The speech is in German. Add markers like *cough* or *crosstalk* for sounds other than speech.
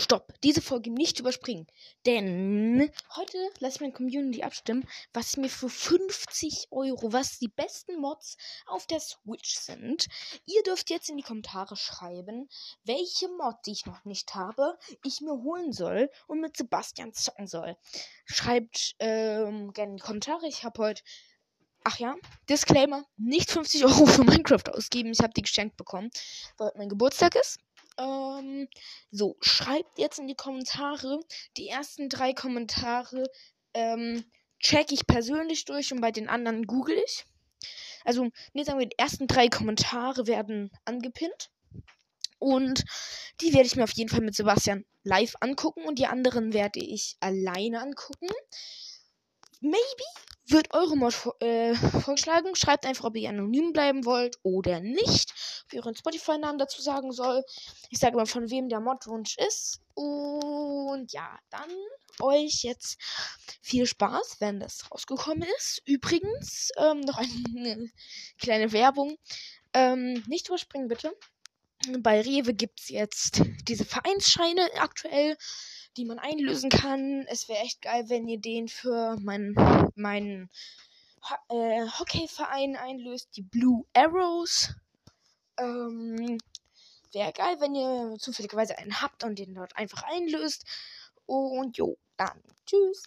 stopp, diese Folge nicht überspringen. Denn heute lasse ich meine Community abstimmen, was mir für 50 Euro, was die besten Mods auf der Switch sind. Ihr dürft jetzt in die Kommentare schreiben, welche Mod, die ich noch nicht habe, ich mir holen soll und mit Sebastian zocken soll. Schreibt ähm, gerne in die Kommentare. Ich habe heute Ach ja, Disclaimer, nicht 50 Euro für Minecraft ausgeben. Ich habe die geschenkt bekommen, weil mein Geburtstag ist. Ähm, so, schreibt jetzt in die Kommentare. Die ersten drei Kommentare ähm, check ich persönlich durch und bei den anderen google ich. Also, nee, sagen wir, die ersten drei Kommentare werden angepinnt. Und die werde ich mir auf jeden Fall mit Sebastian live angucken und die anderen werde ich alleine angucken. Maybe wird eure Mod äh, vorgeschlagen. Schreibt einfach, ob ihr anonym bleiben wollt oder nicht. Ob ihr euren Spotify-Namen dazu sagen soll. Ich sage mal, von wem der Modwunsch ist. Und ja, dann euch jetzt viel Spaß, wenn das rausgekommen ist. Übrigens, ähm, noch eine *laughs* kleine Werbung. Ähm, nicht überspringen, bitte. Bei Rewe gibt es jetzt diese Vereinsscheine aktuell die man einlösen kann. Es wäre echt geil, wenn ihr den für meinen mein, äh, Hockeyverein einlöst, die Blue Arrows. Ähm, wäre geil, wenn ihr zufälligerweise einen habt und den dort einfach einlöst. Und jo, dann tschüss.